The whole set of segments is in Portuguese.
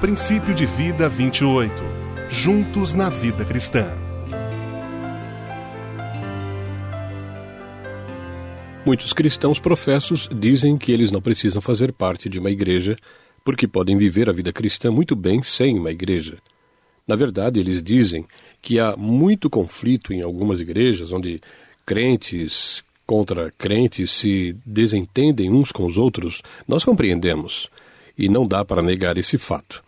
Princípio de Vida 28 Juntos na Vida Cristã. Muitos cristãos professos dizem que eles não precisam fazer parte de uma igreja porque podem viver a vida cristã muito bem sem uma igreja. Na verdade, eles dizem que há muito conflito em algumas igrejas onde crentes contra crentes se desentendem uns com os outros. Nós compreendemos e não dá para negar esse fato.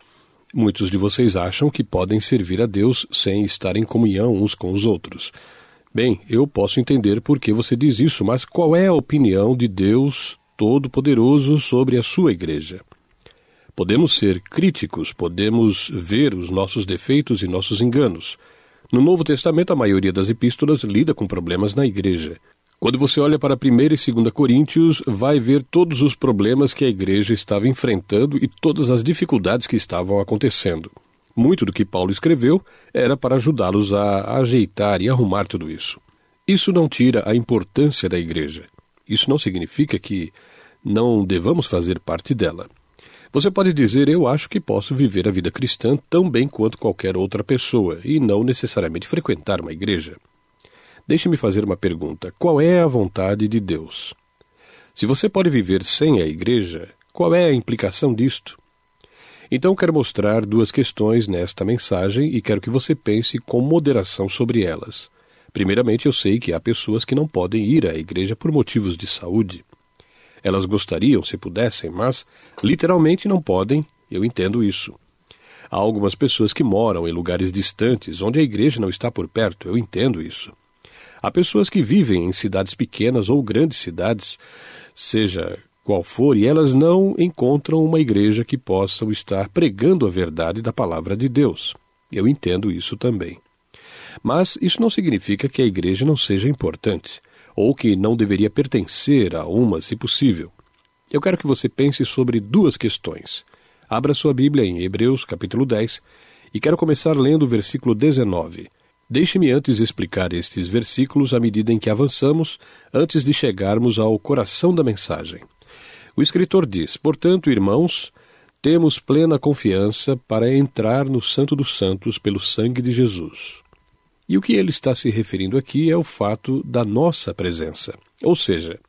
Muitos de vocês acham que podem servir a Deus sem estar em comunhão uns com os outros. Bem, eu posso entender por que você diz isso, mas qual é a opinião de Deus Todo-Poderoso sobre a sua igreja? Podemos ser críticos, podemos ver os nossos defeitos e nossos enganos. No Novo Testamento, a maioria das epístolas lida com problemas na igreja. Quando você olha para 1 e 2 Coríntios, vai ver todos os problemas que a igreja estava enfrentando e todas as dificuldades que estavam acontecendo. Muito do que Paulo escreveu era para ajudá-los a ajeitar e arrumar tudo isso. Isso não tira a importância da igreja. Isso não significa que não devamos fazer parte dela. Você pode dizer: Eu acho que posso viver a vida cristã tão bem quanto qualquer outra pessoa e não necessariamente frequentar uma igreja. Deixe-me fazer uma pergunta: qual é a vontade de Deus? Se você pode viver sem a igreja, qual é a implicação disto? Então quero mostrar duas questões nesta mensagem e quero que você pense com moderação sobre elas. Primeiramente, eu sei que há pessoas que não podem ir à igreja por motivos de saúde. Elas gostariam se pudessem, mas literalmente não podem, eu entendo isso. Há algumas pessoas que moram em lugares distantes, onde a igreja não está por perto, eu entendo isso. Há pessoas que vivem em cidades pequenas ou grandes cidades, seja qual for, e elas não encontram uma igreja que possa estar pregando a verdade da palavra de Deus. Eu entendo isso também. Mas isso não significa que a igreja não seja importante, ou que não deveria pertencer a uma, se possível. Eu quero que você pense sobre duas questões. Abra sua Bíblia em Hebreus, capítulo 10, e quero começar lendo o versículo 19 Deixe-me antes explicar estes versículos à medida em que avançamos, antes de chegarmos ao coração da mensagem. O escritor diz: Portanto, irmãos, temos plena confiança para entrar no Santo dos Santos pelo sangue de Jesus. E o que ele está se referindo aqui é o fato da nossa presença. Ou seja,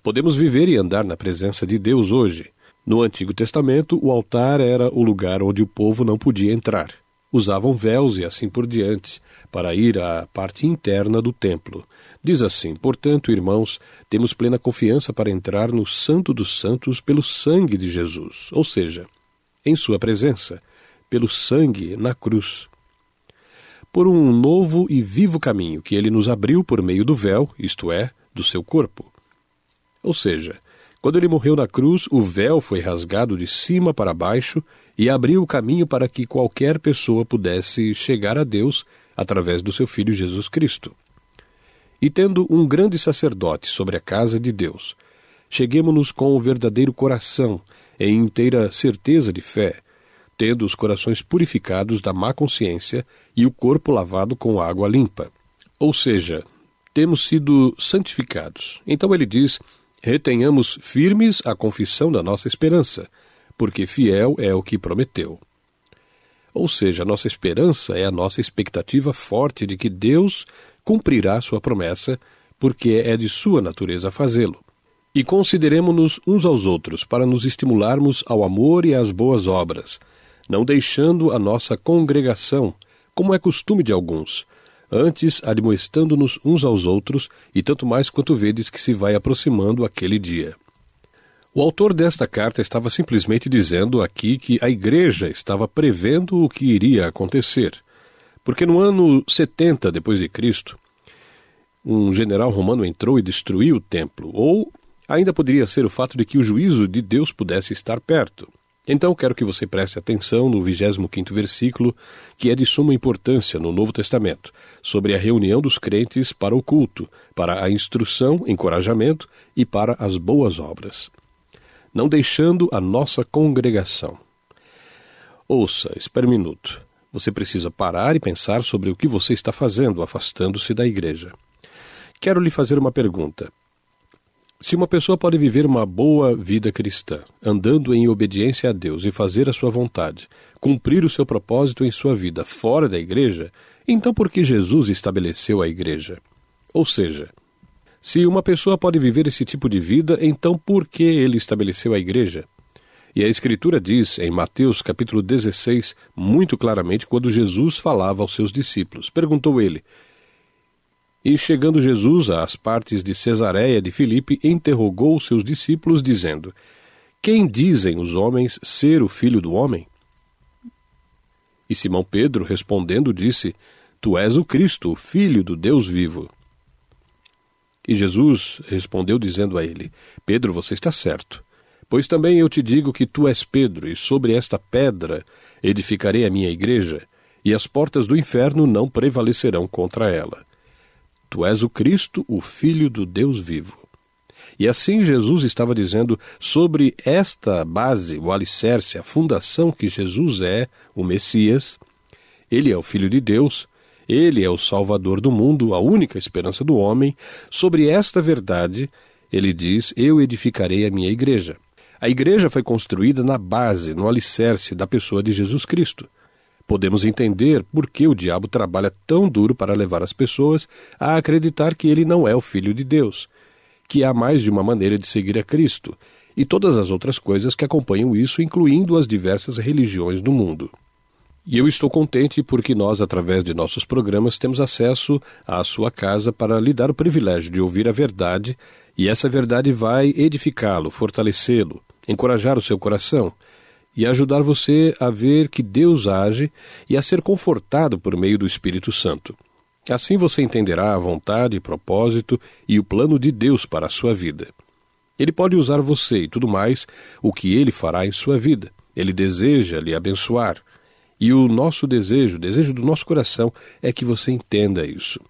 podemos viver e andar na presença de Deus hoje. No Antigo Testamento, o altar era o lugar onde o povo não podia entrar usavam véus e assim por diante, para ir à parte interna do templo. Diz assim: Portanto, irmãos, temos plena confiança para entrar no Santo dos Santos pelo sangue de Jesus, ou seja, em Sua presença, pelo sangue na cruz. Por um novo e vivo caminho que Ele nos abriu por meio do véu, isto é, do seu corpo. Ou seja, quando ele morreu na cruz, o véu foi rasgado de cima para baixo e abriu o caminho para que qualquer pessoa pudesse chegar a Deus através do seu Filho Jesus Cristo. E tendo um grande sacerdote sobre a casa de Deus, cheguemos-nos com o verdadeiro coração, em inteira certeza de fé, tendo os corações purificados da má consciência e o corpo lavado com água limpa. Ou seja, temos sido santificados. Então ele diz: retenhamos firmes a confissão da nossa esperança, porque fiel é o que prometeu. Ou seja, a nossa esperança é a nossa expectativa forte de que Deus cumprirá sua promessa, porque é de sua natureza fazê-lo. E consideremos-nos uns aos outros para nos estimularmos ao amor e às boas obras, não deixando a nossa congregação, como é costume de alguns, antes admoestando-nos uns aos outros, e tanto mais quanto vedes que se vai aproximando aquele dia. O autor desta carta estava simplesmente dizendo aqui que a igreja estava prevendo o que iria acontecer. Porque no ano 70 depois de Cristo, um general romano entrou e destruiu o templo, ou ainda poderia ser o fato de que o juízo de Deus pudesse estar perto. Então quero que você preste atenção no 25º versículo, que é de suma importância no Novo Testamento, sobre a reunião dos crentes para o culto, para a instrução, encorajamento e para as boas obras não deixando a nossa congregação. Ouça, espere um minuto. Você precisa parar e pensar sobre o que você está fazendo afastando-se da igreja. Quero lhe fazer uma pergunta. Se uma pessoa pode viver uma boa vida cristã, andando em obediência a Deus e fazer a sua vontade, cumprir o seu propósito em sua vida fora da igreja, então por que Jesus estabeleceu a igreja? Ou seja, se uma pessoa pode viver esse tipo de vida, então por que ele estabeleceu a igreja? E a Escritura diz em Mateus capítulo 16, muito claramente, quando Jesus falava aos seus discípulos. Perguntou ele: e chegando Jesus às partes de Cesareia de Filipe, interrogou seus discípulos, dizendo: Quem dizem os homens ser o filho do homem? E Simão Pedro, respondendo, disse: Tu és o Cristo, o filho do Deus vivo. E Jesus respondeu, dizendo a ele: Pedro, você está certo. Pois também eu te digo que tu és Pedro, e sobre esta pedra edificarei a minha igreja, e as portas do inferno não prevalecerão contra ela. Tu és o Cristo, o Filho do Deus vivo. E assim Jesus estava dizendo sobre esta base, o alicerce, a fundação que Jesus é, o Messias, ele é o Filho de Deus, ele é o Salvador do mundo, a única esperança do homem. Sobre esta verdade, ele diz: Eu edificarei a minha igreja. A igreja foi construída na base, no alicerce da pessoa de Jesus Cristo podemos entender por que o diabo trabalha tão duro para levar as pessoas a acreditar que ele não é o Filho de Deus, que há mais de uma maneira de seguir a Cristo, e todas as outras coisas que acompanham isso, incluindo as diversas religiões do mundo. E eu estou contente porque nós, através de nossos programas, temos acesso à sua casa para lhe dar o privilégio de ouvir a verdade, e essa verdade vai edificá-lo, fortalecê-lo, encorajar o seu coração e ajudar você a ver que Deus age e a ser confortado por meio do Espírito Santo. Assim você entenderá a vontade, propósito e o plano de Deus para a sua vida. Ele pode usar você e tudo mais, o que ele fará em sua vida. Ele deseja lhe abençoar. E o nosso desejo, o desejo do nosso coração, é que você entenda isso.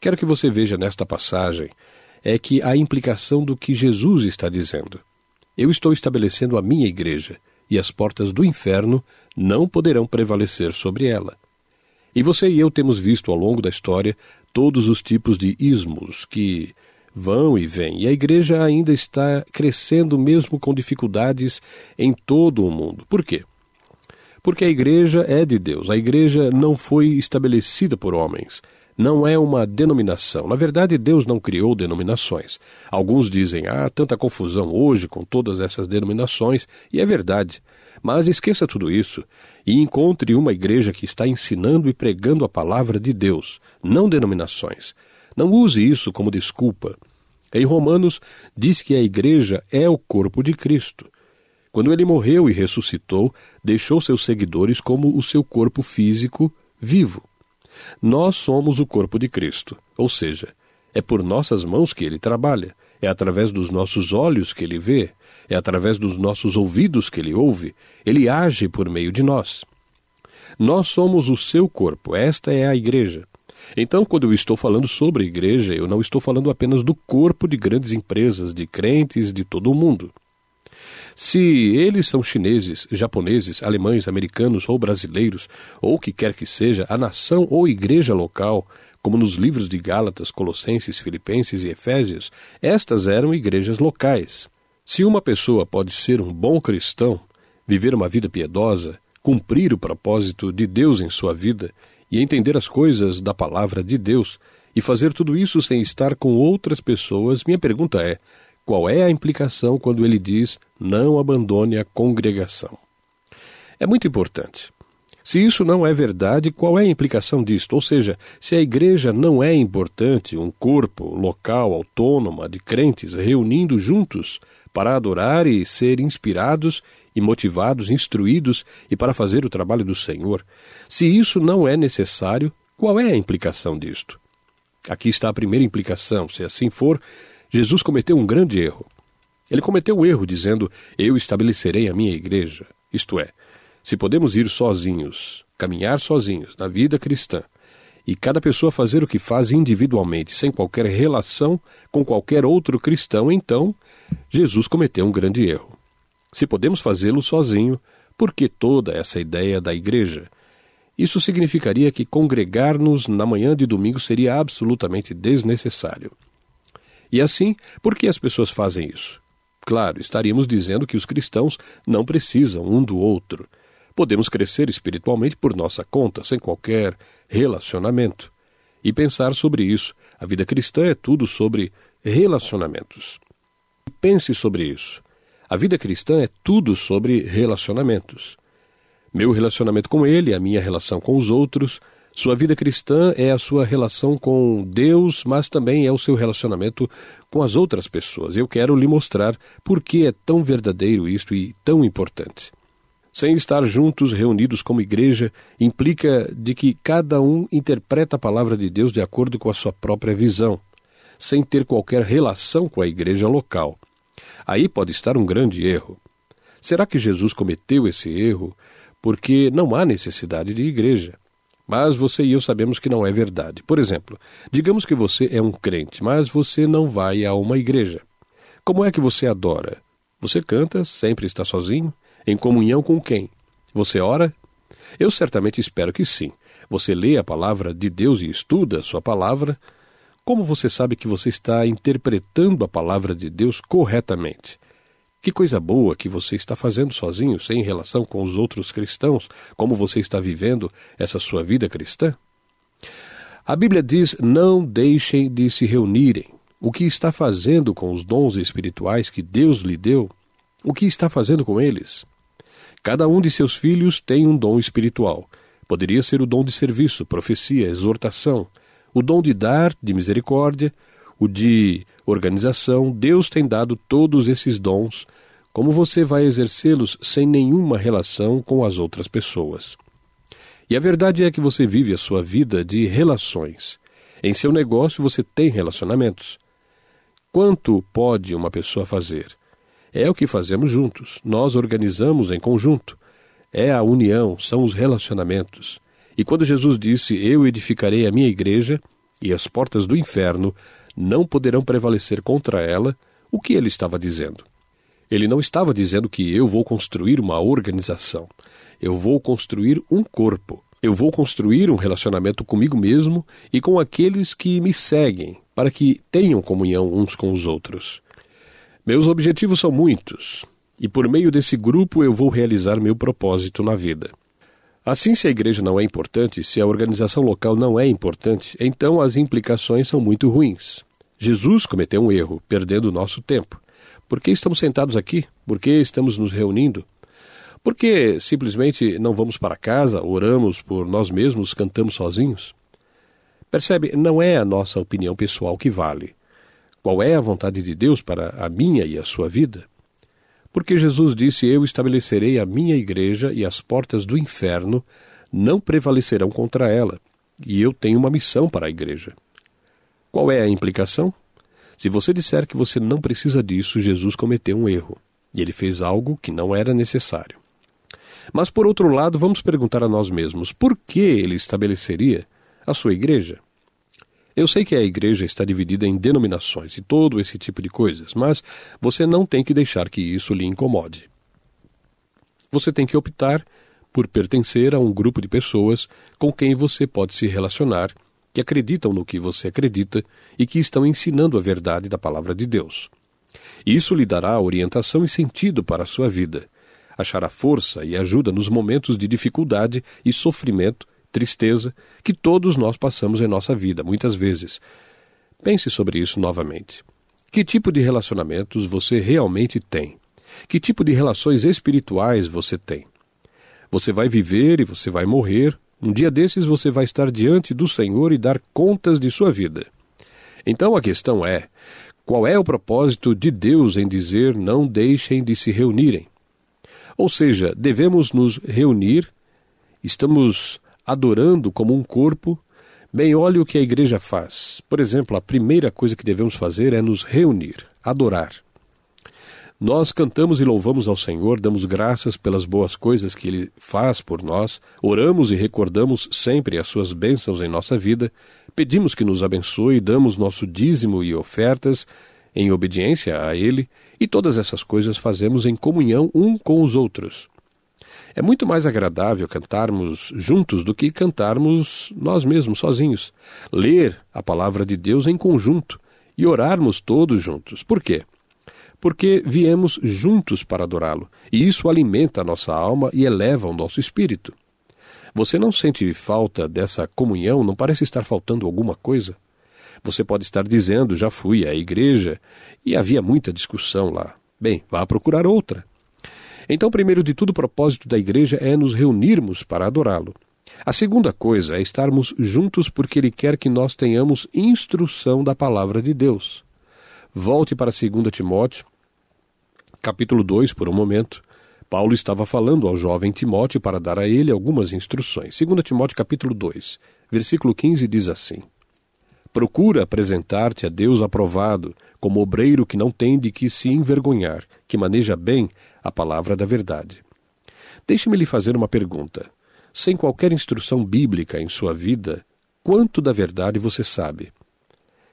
Quero que você veja nesta passagem é que a implicação do que Jesus está dizendo. Eu estou estabelecendo a minha igreja, e as portas do inferno não poderão prevalecer sobre ela. E você e eu temos visto ao longo da história todos os tipos de ismos que vão e vêm, e a igreja ainda está crescendo mesmo com dificuldades em todo o mundo. Por quê? Porque a igreja é de Deus, a igreja não foi estabelecida por homens não é uma denominação. Na verdade, Deus não criou denominações. Alguns dizem, ah, tanta confusão hoje com todas essas denominações, e é verdade. Mas esqueça tudo isso e encontre uma igreja que está ensinando e pregando a palavra de Deus, não denominações. Não use isso como desculpa. Em Romanos, diz que a igreja é o corpo de Cristo. Quando ele morreu e ressuscitou, deixou seus seguidores como o seu corpo físico vivo. Nós somos o corpo de Cristo, ou seja, é por nossas mãos que ele trabalha, é através dos nossos olhos que ele vê, é através dos nossos ouvidos que ele ouve, ele age por meio de nós. Nós somos o seu corpo, esta é a igreja. Então, quando eu estou falando sobre igreja, eu não estou falando apenas do corpo de grandes empresas, de crentes de todo o mundo. Se eles são chineses, japoneses, alemães, americanos ou brasileiros, ou que quer que seja, a nação ou igreja local, como nos livros de Gálatas, Colossenses, Filipenses e Efésios, estas eram igrejas locais. Se uma pessoa pode ser um bom cristão, viver uma vida piedosa, cumprir o propósito de Deus em sua vida e entender as coisas da palavra de Deus, e fazer tudo isso sem estar com outras pessoas, minha pergunta é: qual é a implicação quando ele diz não abandone a congregação? É muito importante. Se isso não é verdade, qual é a implicação disto? Ou seja, se a igreja não é importante, um corpo local, autônoma, de crentes reunindo juntos para adorar e ser inspirados e motivados, instruídos e para fazer o trabalho do Senhor, se isso não é necessário, qual é a implicação disto? Aqui está a primeira implicação. Se assim for, Jesus cometeu um grande erro. Ele cometeu o erro dizendo: Eu estabelecerei a minha igreja. Isto é, se podemos ir sozinhos, caminhar sozinhos na vida cristã, e cada pessoa fazer o que faz individualmente, sem qualquer relação com qualquer outro cristão, então Jesus cometeu um grande erro. Se podemos fazê-lo sozinho, por que toda essa ideia da igreja? Isso significaria que congregar-nos na manhã de domingo seria absolutamente desnecessário. E assim, por que as pessoas fazem isso? Claro, estaríamos dizendo que os cristãos não precisam um do outro. Podemos crescer espiritualmente por nossa conta, sem qualquer relacionamento. E pensar sobre isso. A vida cristã é tudo sobre relacionamentos. Pense sobre isso. A vida cristã é tudo sobre relacionamentos. Meu relacionamento com Ele, a minha relação com os outros, sua vida cristã é a sua relação com Deus, mas também é o seu relacionamento com as outras pessoas. Eu quero lhe mostrar por que é tão verdadeiro isto e tão importante. Sem estar juntos, reunidos como igreja, implica de que cada um interpreta a palavra de Deus de acordo com a sua própria visão, sem ter qualquer relação com a igreja local. Aí pode estar um grande erro. Será que Jesus cometeu esse erro porque não há necessidade de igreja? Mas você e eu sabemos que não é verdade. Por exemplo, digamos que você é um crente, mas você não vai a uma igreja. Como é que você adora? Você canta, sempre está sozinho? Em comunhão com quem? Você ora? Eu certamente espero que sim. Você lê a palavra de Deus e estuda a sua palavra. Como você sabe que você está interpretando a palavra de Deus corretamente? Que coisa boa que você está fazendo sozinho, sem relação com os outros cristãos, como você está vivendo essa sua vida cristã? A Bíblia diz: não deixem de se reunirem. O que está fazendo com os dons espirituais que Deus lhe deu? O que está fazendo com eles? Cada um de seus filhos tem um dom espiritual. Poderia ser o dom de serviço, profecia, exortação, o dom de dar, de misericórdia, o de organização, Deus tem dado todos esses dons. Como você vai exercê-los sem nenhuma relação com as outras pessoas? E a verdade é que você vive a sua vida de relações. Em seu negócio você tem relacionamentos. Quanto pode uma pessoa fazer? É o que fazemos juntos. Nós organizamos em conjunto. É a união, são os relacionamentos. E quando Jesus disse: Eu edificarei a minha igreja, e as portas do inferno não poderão prevalecer contra ela, o que ele estava dizendo? Ele não estava dizendo que eu vou construir uma organização. Eu vou construir um corpo. Eu vou construir um relacionamento comigo mesmo e com aqueles que me seguem, para que tenham comunhão uns com os outros. Meus objetivos são muitos, e por meio desse grupo eu vou realizar meu propósito na vida. Assim, se a igreja não é importante, se a organização local não é importante, então as implicações são muito ruins. Jesus cometeu um erro, perdendo o nosso tempo. Por que estamos sentados aqui? Por que estamos nos reunindo? Por que simplesmente não vamos para casa, oramos por nós mesmos, cantamos sozinhos? Percebe, não é a nossa opinião pessoal que vale. Qual é a vontade de Deus para a minha e a sua vida? Porque Jesus disse: Eu estabelecerei a minha igreja e as portas do inferno não prevalecerão contra ela. E eu tenho uma missão para a igreja. Qual é a implicação? Se você disser que você não precisa disso, Jesus cometeu um erro. E ele fez algo que não era necessário. Mas, por outro lado, vamos perguntar a nós mesmos: por que ele estabeleceria a sua igreja? Eu sei que a igreja está dividida em denominações e todo esse tipo de coisas, mas você não tem que deixar que isso lhe incomode. Você tem que optar por pertencer a um grupo de pessoas com quem você pode se relacionar que acreditam no que você acredita e que estão ensinando a verdade da palavra de Deus. Isso lhe dará orientação e sentido para a sua vida. Achará força e ajuda nos momentos de dificuldade e sofrimento, tristeza, que todos nós passamos em nossa vida, muitas vezes. Pense sobre isso novamente. Que tipo de relacionamentos você realmente tem? Que tipo de relações espirituais você tem? Você vai viver e você vai morrer, um dia desses você vai estar diante do Senhor e dar contas de sua vida. Então a questão é: qual é o propósito de Deus em dizer não deixem de se reunirem? Ou seja, devemos nos reunir, estamos adorando como um corpo. Bem, olhe o que a igreja faz. Por exemplo, a primeira coisa que devemos fazer é nos reunir, adorar. Nós cantamos e louvamos ao Senhor, damos graças pelas boas coisas que Ele faz por nós, oramos e recordamos sempre as Suas bênçãos em nossa vida, pedimos que nos abençoe, damos nosso dízimo e ofertas em obediência a Ele, e todas essas coisas fazemos em comunhão um com os outros. É muito mais agradável cantarmos juntos do que cantarmos nós mesmos sozinhos. Ler a palavra de Deus em conjunto e orarmos todos juntos. Por quê? Porque viemos juntos para adorá-lo, e isso alimenta a nossa alma e eleva o nosso espírito. Você não sente falta dessa comunhão? Não parece estar faltando alguma coisa? Você pode estar dizendo: já fui à igreja e havia muita discussão lá. Bem, vá procurar outra. Então, primeiro de tudo, o propósito da igreja é nos reunirmos para adorá-lo. A segunda coisa é estarmos juntos porque ele quer que nós tenhamos instrução da palavra de Deus. Volte para 2 Timóteo, capítulo 2, por um momento. Paulo estava falando ao jovem Timóteo para dar a ele algumas instruções. 2 Timóteo capítulo 2, versículo 15 diz assim: Procura apresentar-te a Deus aprovado, como obreiro que não tem de que se envergonhar, que maneja bem a palavra da verdade. Deixe-me lhe fazer uma pergunta. Sem qualquer instrução bíblica em sua vida, quanto da verdade você sabe?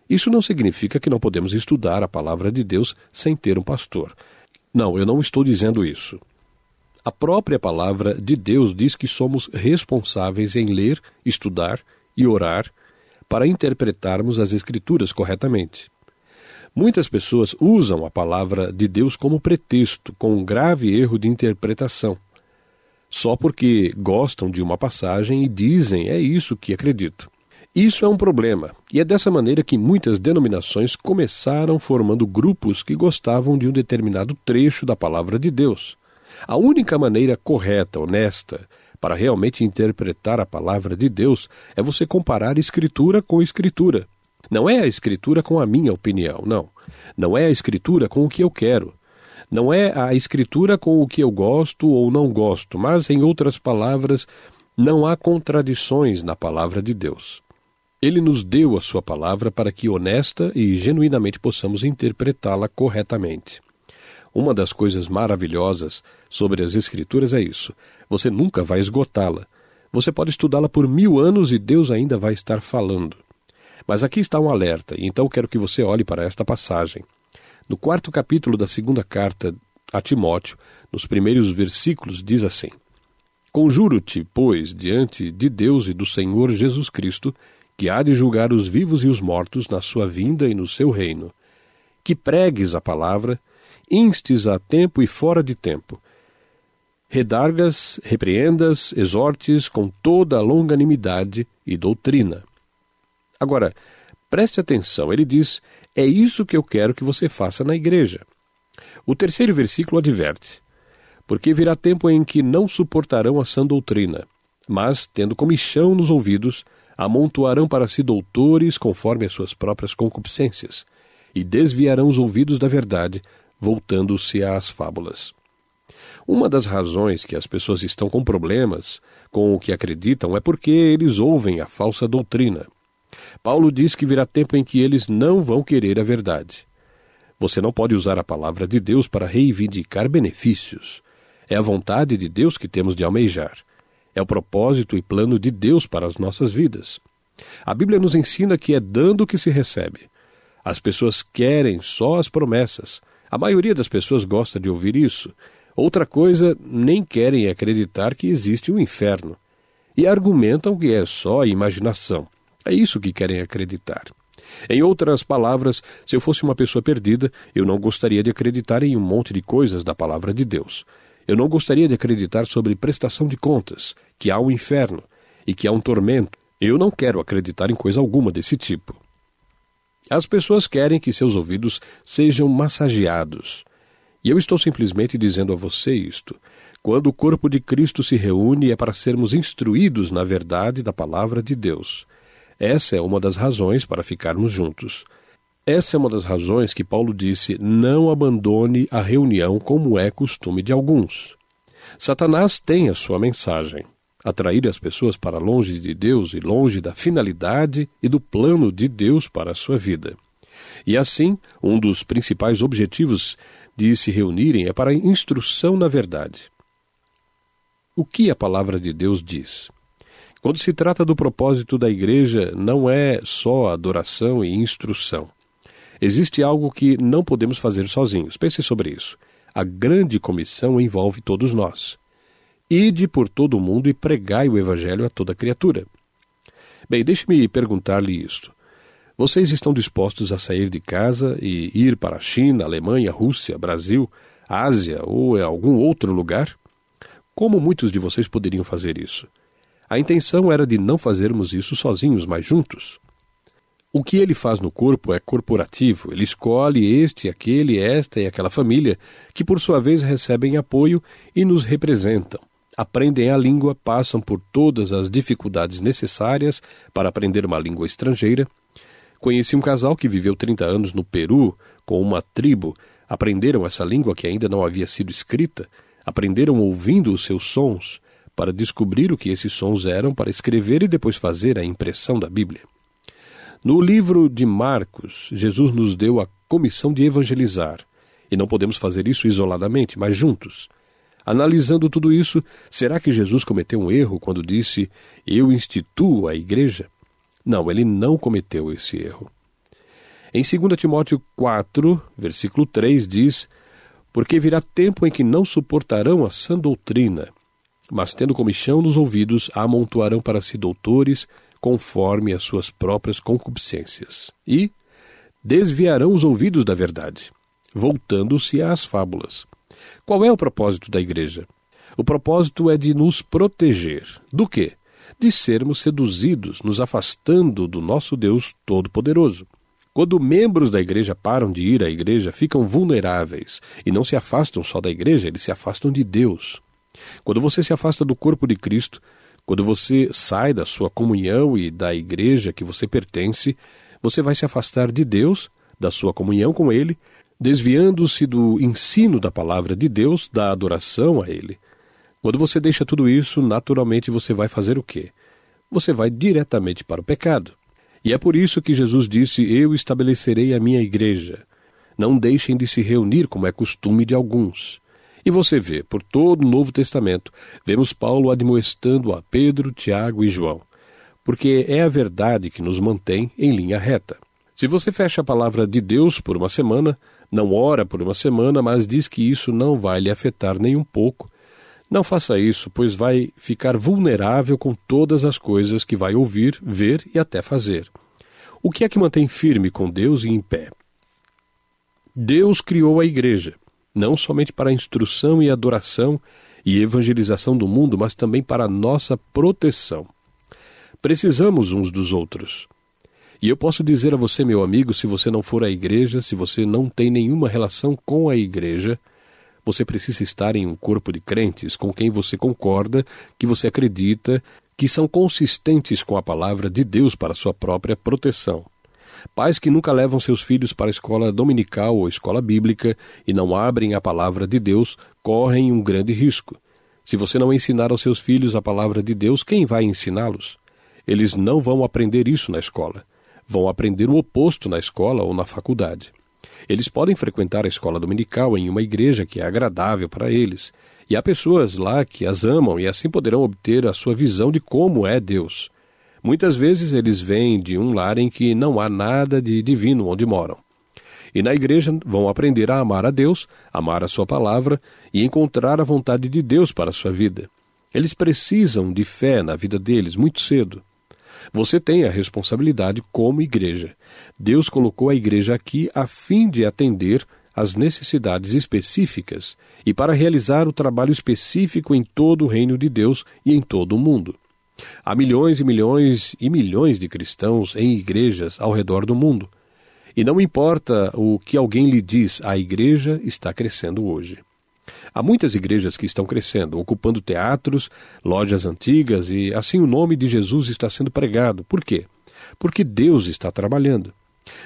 Isso não significa que não podemos estudar a palavra de Deus sem ter um pastor. Não, eu não estou dizendo isso. A própria palavra de Deus diz que somos responsáveis em ler, estudar e orar para interpretarmos as Escrituras corretamente. Muitas pessoas usam a palavra de Deus como pretexto, com um grave erro de interpretação, só porque gostam de uma passagem e dizem é isso que acredito. Isso é um problema, e é dessa maneira que muitas denominações começaram formando grupos que gostavam de um determinado trecho da palavra de Deus. A única maneira correta, honesta, para realmente interpretar a palavra de Deus é você comparar Escritura com Escritura. Não é a Escritura com a minha opinião, não. Não é a Escritura com o que eu quero. Não é a Escritura com o que eu gosto ou não gosto, mas, em outras palavras, não há contradições na palavra de Deus. Ele nos deu a sua palavra para que honesta e genuinamente possamos interpretá-la corretamente. Uma das coisas maravilhosas sobre as Escrituras é isso. Você nunca vai esgotá-la. Você pode estudá-la por mil anos e Deus ainda vai estar falando. Mas aqui está um alerta, e então quero que você olhe para esta passagem. No quarto capítulo da segunda carta a Timóteo, nos primeiros versículos, diz assim: Conjuro-te, pois, diante de Deus e do Senhor Jesus Cristo, que há de julgar os vivos e os mortos na sua vinda e no seu reino, que pregues a palavra, instes a tempo e fora de tempo, redargas, repreendas, exortes com toda a longanimidade e doutrina. Agora, preste atenção, ele diz: é isso que eu quero que você faça na igreja. O terceiro versículo adverte: Porque virá tempo em que não suportarão a sã doutrina, mas, tendo comichão nos ouvidos, amontoarão para si doutores conforme as suas próprias concupiscências, e desviarão os ouvidos da verdade, voltando-se às fábulas. Uma das razões que as pessoas estão com problemas com o que acreditam é porque eles ouvem a falsa doutrina. Paulo diz que virá tempo em que eles não vão querer a verdade. Você não pode usar a palavra de Deus para reivindicar benefícios. É a vontade de Deus que temos de almejar. É o propósito e plano de Deus para as nossas vidas. A Bíblia nos ensina que é dando que se recebe. As pessoas querem só as promessas. A maioria das pessoas gosta de ouvir isso Outra coisa, nem querem acreditar que existe um inferno. E argumentam que é só imaginação. É isso que querem acreditar. Em outras palavras, se eu fosse uma pessoa perdida, eu não gostaria de acreditar em um monte de coisas da palavra de Deus. Eu não gostaria de acreditar sobre prestação de contas, que há um inferno e que há um tormento. Eu não quero acreditar em coisa alguma desse tipo. As pessoas querem que seus ouvidos sejam massageados. E eu estou simplesmente dizendo a você isto. Quando o corpo de Cristo se reúne é para sermos instruídos na verdade da palavra de Deus. Essa é uma das razões para ficarmos juntos. Essa é uma das razões que Paulo disse: não abandone a reunião como é costume de alguns. Satanás tem a sua mensagem: atrair as pessoas para longe de Deus e longe da finalidade e do plano de Deus para a sua vida. E assim, um dos principais objetivos de se reunirem é para instrução na verdade. O que a palavra de Deus diz? Quando se trata do propósito da igreja, não é só adoração e instrução. Existe algo que não podemos fazer sozinhos. Pense sobre isso. A grande comissão envolve todos nós. Ide por todo o mundo e pregai o evangelho a toda criatura. Bem, deixe-me perguntar-lhe isto. Vocês estão dispostos a sair de casa e ir para a China, Alemanha, Rússia, Brasil, Ásia ou algum outro lugar? Como muitos de vocês poderiam fazer isso? A intenção era de não fazermos isso sozinhos, mas juntos. O que ele faz no corpo é corporativo. Ele escolhe este, aquele, esta e aquela família, que por sua vez recebem apoio e nos representam. Aprendem a língua, passam por todas as dificuldades necessárias para aprender uma língua estrangeira. Conheci um casal que viveu 30 anos no Peru com uma tribo. Aprenderam essa língua que ainda não havia sido escrita, aprenderam ouvindo os seus sons, para descobrir o que esses sons eram, para escrever e depois fazer a impressão da Bíblia. No livro de Marcos, Jesus nos deu a comissão de evangelizar, e não podemos fazer isso isoladamente, mas juntos. Analisando tudo isso, será que Jesus cometeu um erro quando disse: Eu instituo a igreja? Não, ele não cometeu esse erro. Em 2 Timóteo 4, versículo 3 diz: Porque virá tempo em que não suportarão a sã doutrina, mas tendo comichão nos ouvidos, amontoarão para si doutores conforme as suas próprias concupiscências, e desviarão os ouvidos da verdade, voltando-se às fábulas. Qual é o propósito da igreja? O propósito é de nos proteger. Do quê? De sermos seduzidos, nos afastando do nosso Deus Todo-Poderoso. Quando membros da igreja param de ir à igreja, ficam vulneráveis e não se afastam só da igreja, eles se afastam de Deus. Quando você se afasta do corpo de Cristo, quando você sai da sua comunhão e da igreja que você pertence, você vai se afastar de Deus, da sua comunhão com Ele, desviando-se do ensino da palavra de Deus, da adoração a Ele. Quando você deixa tudo isso, naturalmente você vai fazer o quê? Você vai diretamente para o pecado. E é por isso que Jesus disse: Eu estabelecerei a minha igreja. Não deixem de se reunir como é costume de alguns. E você vê, por todo o Novo Testamento, vemos Paulo admoestando a Pedro, Tiago e João, porque é a verdade que nos mantém em linha reta. Se você fecha a palavra de Deus por uma semana, não ora por uma semana, mas diz que isso não vai lhe afetar nem um pouco, não faça isso, pois vai ficar vulnerável com todas as coisas que vai ouvir, ver e até fazer. O que é que mantém firme com Deus e em pé? Deus criou a igreja não somente para a instrução e adoração e evangelização do mundo, mas também para a nossa proteção. Precisamos uns dos outros. E eu posso dizer a você, meu amigo, se você não for à igreja, se você não tem nenhuma relação com a igreja, você precisa estar em um corpo de crentes com quem você concorda, que você acredita, que são consistentes com a palavra de Deus para sua própria proteção. Pais que nunca levam seus filhos para a escola dominical ou escola bíblica e não abrem a palavra de Deus correm um grande risco. Se você não ensinar aos seus filhos a palavra de Deus, quem vai ensiná-los? Eles não vão aprender isso na escola. Vão aprender o oposto na escola ou na faculdade. Eles podem frequentar a escola dominical em uma igreja que é agradável para eles. E há pessoas lá que as amam e assim poderão obter a sua visão de como é Deus. Muitas vezes eles vêm de um lar em que não há nada de divino onde moram. E na igreja vão aprender a amar a Deus, amar a Sua palavra e encontrar a vontade de Deus para a sua vida. Eles precisam de fé na vida deles muito cedo. Você tem a responsabilidade como igreja. Deus colocou a igreja aqui a fim de atender às necessidades específicas e para realizar o trabalho específico em todo o reino de Deus e em todo o mundo. Há milhões e milhões e milhões de cristãos em igrejas ao redor do mundo. E não importa o que alguém lhe diz, a igreja está crescendo hoje. Há muitas igrejas que estão crescendo, ocupando teatros, lojas antigas e assim o nome de Jesus está sendo pregado. Por quê? Porque Deus está trabalhando.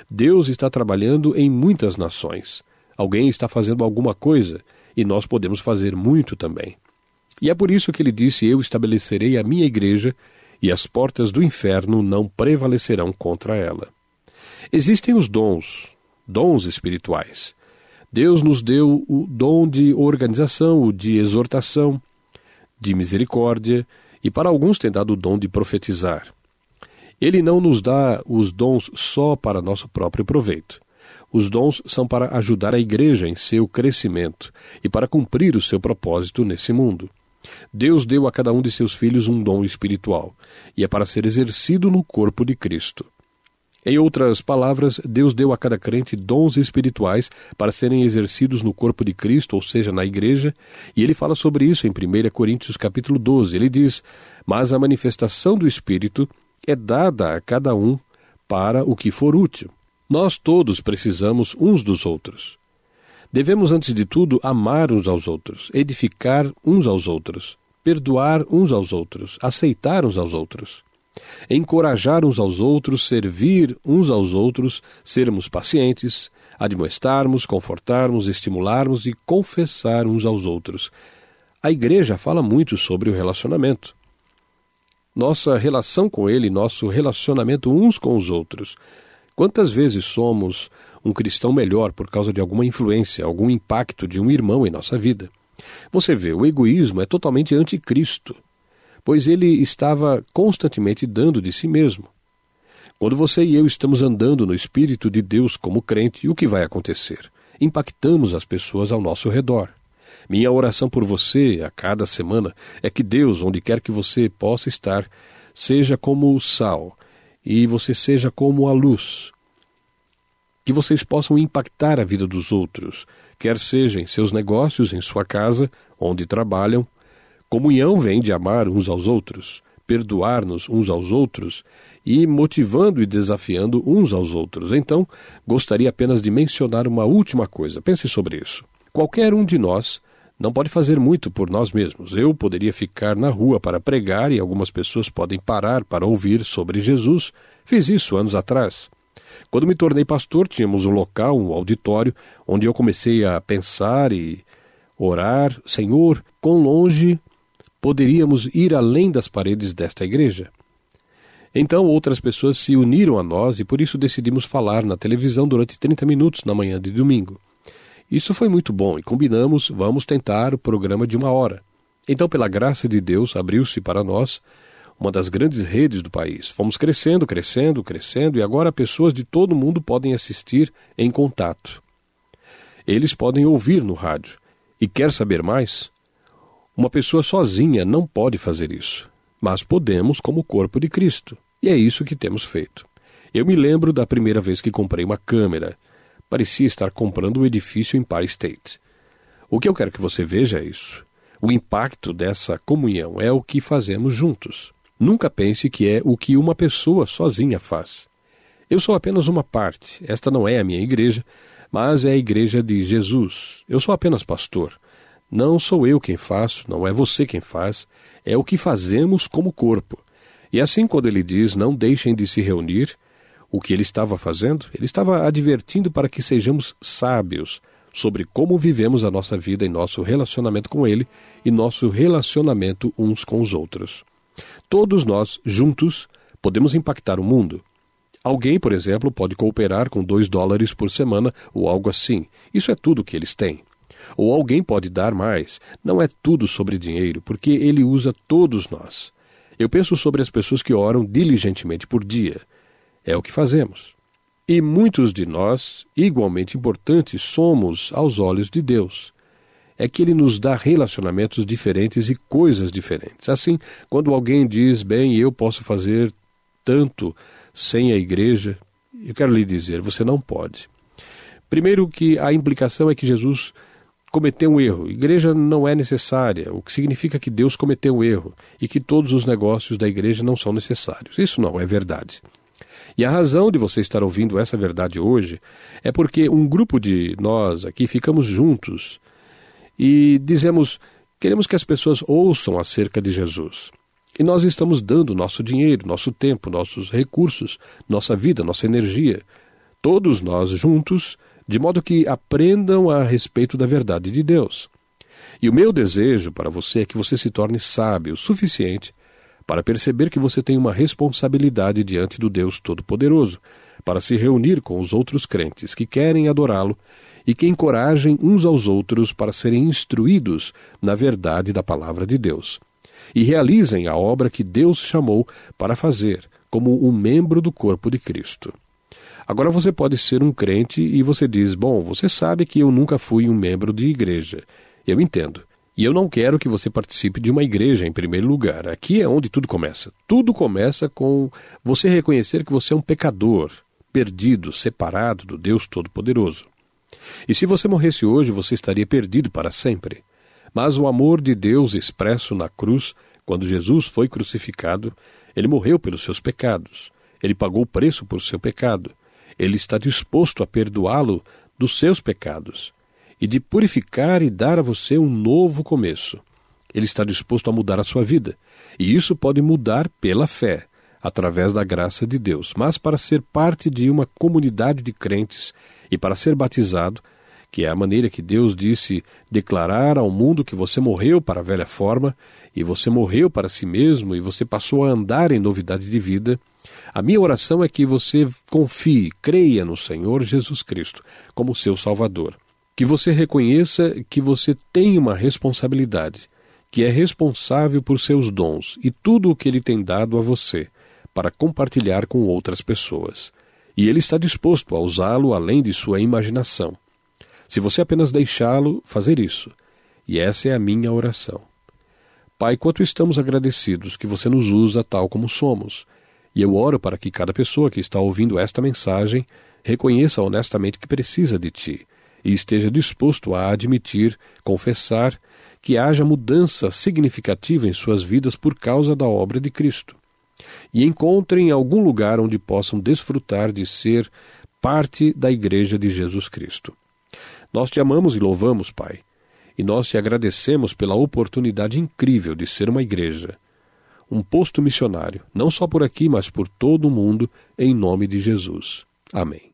Deus está trabalhando em muitas nações. Alguém está fazendo alguma coisa e nós podemos fazer muito também. E é por isso que ele disse: Eu estabelecerei a minha igreja, e as portas do inferno não prevalecerão contra ela. Existem os dons, dons espirituais. Deus nos deu o dom de organização, o de exortação, de misericórdia, e para alguns tem dado o dom de profetizar. Ele não nos dá os dons só para nosso próprio proveito. Os dons são para ajudar a igreja em seu crescimento e para cumprir o seu propósito nesse mundo. Deus deu a cada um de seus filhos um dom espiritual, e é para ser exercido no corpo de Cristo. Em outras palavras, Deus deu a cada crente dons espirituais para serem exercidos no corpo de Cristo, ou seja, na igreja, e ele fala sobre isso em 1 Coríntios capítulo 12. Ele diz: "Mas a manifestação do espírito é dada a cada um para o que for útil. Nós todos precisamos uns dos outros. Devemos, antes de tudo, amar uns aos outros, edificar uns aos outros, perdoar uns aos outros, aceitar uns aos outros encorajar uns aos outros, servir uns aos outros, sermos pacientes, admoestarmos, confortarmos, estimularmos e confessar uns aos outros. A igreja fala muito sobre o relacionamento. Nossa relação com Ele, nosso relacionamento uns com os outros. Quantas vezes somos um cristão melhor por causa de alguma influência, algum impacto de um irmão em nossa vida? Você vê, o egoísmo é totalmente anticristo pois ele estava constantemente dando de si mesmo. Quando você e eu estamos andando no Espírito de Deus como crente, o que vai acontecer? Impactamos as pessoas ao nosso redor. Minha oração por você a cada semana é que Deus, onde quer que você possa estar, seja como o sal e você seja como a luz. Que vocês possam impactar a vida dos outros, quer seja em seus negócios, em sua casa, onde trabalham, Comunhão vem de amar uns aos outros, perdoar-nos uns aos outros e motivando e desafiando uns aos outros. Então, gostaria apenas de mencionar uma última coisa. Pense sobre isso. Qualquer um de nós não pode fazer muito por nós mesmos. Eu poderia ficar na rua para pregar e algumas pessoas podem parar para ouvir sobre Jesus. Fiz isso anos atrás. Quando me tornei pastor, tínhamos um local, um auditório, onde eu comecei a pensar e orar: Senhor, quão longe poderíamos ir além das paredes desta igreja. Então outras pessoas se uniram a nós e por isso decidimos falar na televisão durante 30 minutos na manhã de domingo. Isso foi muito bom e combinamos, vamos tentar o programa de uma hora. Então, pela graça de Deus, abriu-se para nós uma das grandes redes do país. Fomos crescendo, crescendo, crescendo e agora pessoas de todo mundo podem assistir em contato. Eles podem ouvir no rádio. E quer saber mais? Uma pessoa sozinha não pode fazer isso, mas podemos como corpo de Cristo. E é isso que temos feito. Eu me lembro da primeira vez que comprei uma câmera. Parecia estar comprando um edifício em Empire State. O que eu quero que você veja é isso. O impacto dessa comunhão é o que fazemos juntos. Nunca pense que é o que uma pessoa sozinha faz. Eu sou apenas uma parte. Esta não é a minha igreja, mas é a igreja de Jesus. Eu sou apenas pastor. Não sou eu quem faço, não é você quem faz, é o que fazemos como corpo. E assim, quando ele diz não deixem de se reunir, o que ele estava fazendo? Ele estava advertindo para que sejamos sábios sobre como vivemos a nossa vida e nosso relacionamento com ele e nosso relacionamento uns com os outros. Todos nós, juntos, podemos impactar o mundo. Alguém, por exemplo, pode cooperar com dois dólares por semana ou algo assim. Isso é tudo que eles têm. Ou alguém pode dar mais. Não é tudo sobre dinheiro, porque ele usa todos nós. Eu penso sobre as pessoas que oram diligentemente por dia. É o que fazemos. E muitos de nós, igualmente importantes, somos aos olhos de Deus. É que Ele nos dá relacionamentos diferentes e coisas diferentes. Assim, quando alguém diz, bem, eu posso fazer tanto sem a igreja, eu quero lhe dizer, você não pode. Primeiro que a implicação é que Jesus cometeu um erro. Igreja não é necessária, o que significa que Deus cometeu um erro e que todos os negócios da igreja não são necessários. Isso não é verdade. E a razão de você estar ouvindo essa verdade hoje é porque um grupo de nós aqui ficamos juntos e dizemos: queremos que as pessoas ouçam acerca de Jesus. E nós estamos dando nosso dinheiro, nosso tempo, nossos recursos, nossa vida, nossa energia, todos nós juntos de modo que aprendam a respeito da verdade de Deus. E o meu desejo para você é que você se torne sábio o suficiente para perceber que você tem uma responsabilidade diante do Deus Todo-Poderoso, para se reunir com os outros crentes que querem adorá-lo e que encorajem uns aos outros para serem instruídos na verdade da palavra de Deus. E realizem a obra que Deus chamou para fazer, como um membro do corpo de Cristo. Agora você pode ser um crente e você diz: Bom, você sabe que eu nunca fui um membro de igreja. Eu entendo. E eu não quero que você participe de uma igreja em primeiro lugar. Aqui é onde tudo começa. Tudo começa com você reconhecer que você é um pecador, perdido, separado do Deus Todo-Poderoso. E se você morresse hoje, você estaria perdido para sempre. Mas o amor de Deus expresso na cruz, quando Jesus foi crucificado, ele morreu pelos seus pecados. Ele pagou o preço por seu pecado. Ele está disposto a perdoá-lo dos seus pecados e de purificar e dar a você um novo começo. Ele está disposto a mudar a sua vida, e isso pode mudar pela fé, através da graça de Deus. Mas para ser parte de uma comunidade de crentes e para ser batizado, que é a maneira que Deus disse declarar ao mundo que você morreu para a velha forma e você morreu para si mesmo e você passou a andar em novidade de vida, a minha oração é que você confie, creia no Senhor Jesus Cristo como seu Salvador. Que você reconheça que você tem uma responsabilidade, que é responsável por seus dons e tudo o que Ele tem dado a você para compartilhar com outras pessoas. E Ele está disposto a usá-lo além de sua imaginação. Se você apenas deixá-lo fazer isso. E essa é a minha oração. Pai, quanto estamos agradecidos que você nos usa tal como somos. E eu oro para que cada pessoa que está ouvindo esta mensagem reconheça honestamente que precisa de Ti e esteja disposto a admitir, confessar, que haja mudança significativa em suas vidas por causa da obra de Cristo. E encontrem algum lugar onde possam desfrutar de ser parte da Igreja de Jesus Cristo. Nós te amamos e louvamos, Pai, e nós te agradecemos pela oportunidade incrível de ser uma igreja, um posto missionário, não só por aqui, mas por todo o mundo, em nome de Jesus. Amém.